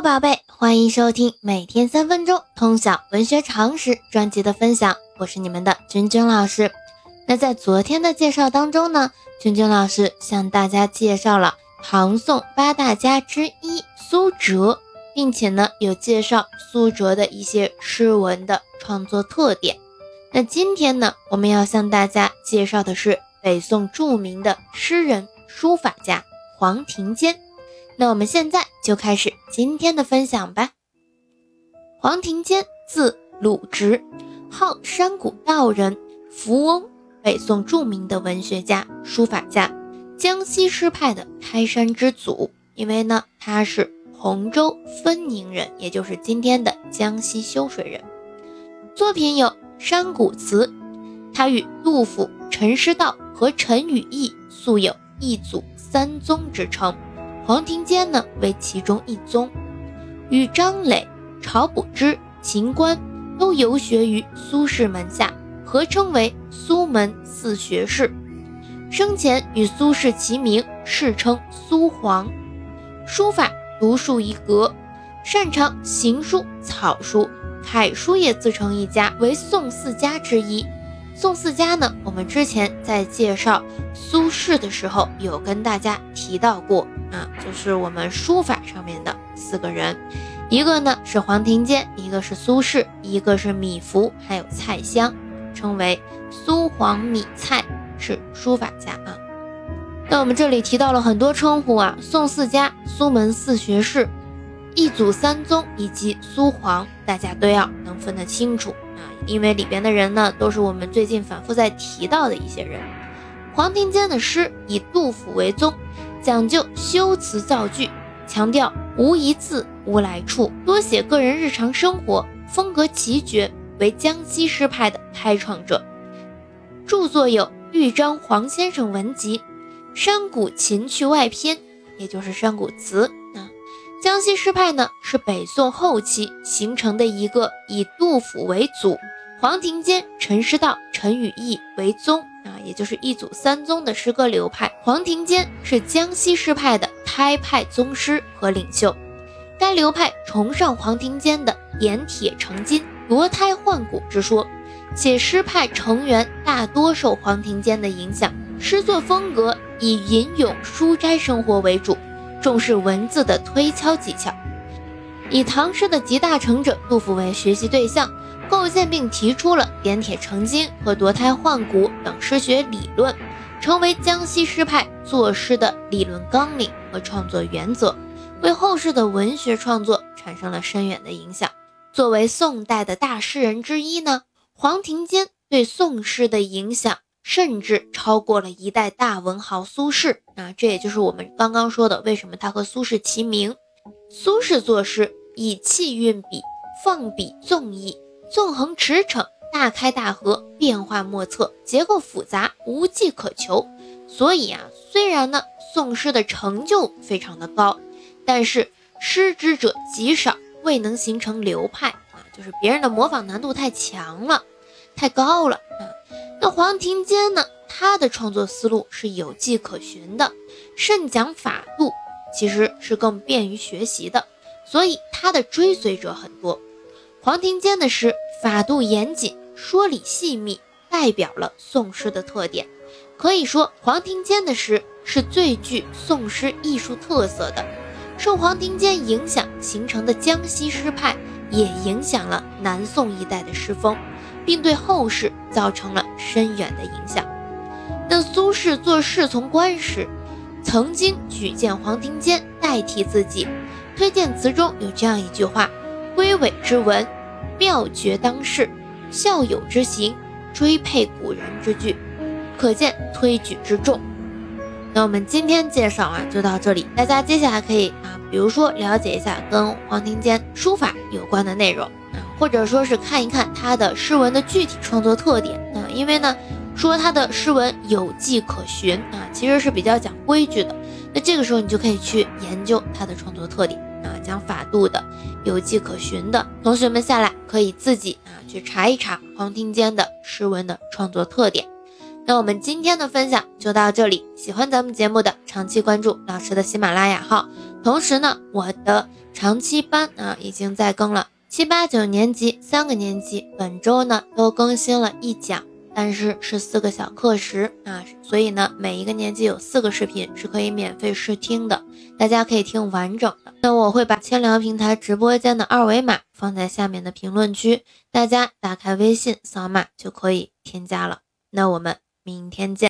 宝贝，欢迎收听每天三分钟通晓文学常识专辑的分享，我是你们的君君老师。那在昨天的介绍当中呢，君君老师向大家介绍了唐宋八大家之一苏辙，并且呢有介绍苏辙的一些诗文的创作特点。那今天呢，我们要向大家介绍的是北宋著名的诗人、书法家黄庭坚。那我们现在就开始今天的分享吧。黄庭坚，字鲁直，号山谷道人、福翁，北宋著名的文学家、书法家，江西诗派的开山之祖。因为呢，他是洪州分宁人，也就是今天的江西修水人。作品有。《山谷词》，他与杜甫、陈师道和陈与义素有一祖三宗之称，黄庭坚呢为其中一宗，与张磊、晁补之、秦观都游学于苏轼门下，合称为苏门四学士。生前与苏轼齐名，世称苏黄。书法独树一格，擅长行书、草书。楷书也自成一家，为宋四家之一。宋四家呢，我们之前在介绍苏轼的时候有跟大家提到过啊，就是我们书法上面的四个人，一个呢是黄庭坚，一个是苏轼，一个是米芾，还有蔡襄，称为苏黄米蔡，是书法家啊。那我们这里提到了很多称呼啊，宋四家、苏门四学士。一祖三宗以及苏黄，大家都要能分得清楚因为里边的人呢，都是我们最近反复在提到的一些人。黄庭坚的诗以杜甫为宗，讲究修辞造句，强调无一字无来处，多写个人日常生活，风格奇绝，为江西诗派的开创者。著作有《豫章黄先生文集》《山谷琴趣外篇》，也就是《山谷词》。江西诗派呢，是北宋后期形成的一个以杜甫为祖，黄庭坚、陈师道、陈与义为宗啊，也就是一祖三宗的诗歌流派。黄庭坚是江西诗派的开派宗师和领袖。该流派崇尚黄庭坚的点铁成金、夺胎换骨之说，且诗派成员大多受黄庭坚的影响，诗作风格以吟咏书斋生活为主。重视文字的推敲技巧，以唐诗的集大成者杜甫为学习对象，构建并提出了点铁成金和夺胎换骨等诗学理论，成为江西诗派作诗的理论纲领和创作原则，为后世的文学创作产生了深远的影响。作为宋代的大诗人之一呢，黄庭坚对宋诗的影响。甚至超过了一代大文豪苏轼啊，这也就是我们刚刚说的，为什么他和苏轼齐名。苏轼作诗以气运笔，放笔纵意，纵横驰骋，大开大合，变化莫测，结构复杂，无迹可求。所以啊，虽然呢宋诗的成就非常的高，但是失之者极少，未能形成流派啊，就是别人的模仿难度太强了，太高了。那黄庭坚呢？他的创作思路是有迹可循的，甚讲法度，其实是更便于学习的，所以他的追随者很多。黄庭坚的诗法度严谨，说理细密，代表了宋诗的特点。可以说，黄庭坚的诗是最具宋诗艺术特色的。受黄庭坚影响形成的江西诗派，也影响了南宋一代的诗风。并对后世造成了深远的影响。那苏轼做侍从官时，曾经举荐黄庭坚代替自己。推荐词中有这样一句话：“归尾之文，妙绝当世；孝友之行，追佩古人之句。”可见推举之重。那我们今天介绍啊，就到这里。大家接下来可以啊，比如说了解一下跟黄庭坚书法有关的内容。或者说是看一看他的诗文的具体创作特点啊，因为呢，说他的诗文有迹可循啊，其实是比较讲规矩的。那这个时候你就可以去研究他的创作特点啊，讲法度的、有迹可循的。同学们下来可以自己啊去查一查黄庭坚的诗文的创作特点。那我们今天的分享就到这里，喜欢咱们节目的长期关注老师的喜马拉雅号，同时呢，我的。长期班啊已经在更了，七八九年级三个年级本周呢都更新了一讲。但是是四个小课时啊，所以呢，每一个年级有四个视频是可以免费试听的，大家可以听完整的。那我会把千聊平台直播间的二维码放在下面的评论区，大家打开微信扫码就可以添加了。那我们明天见。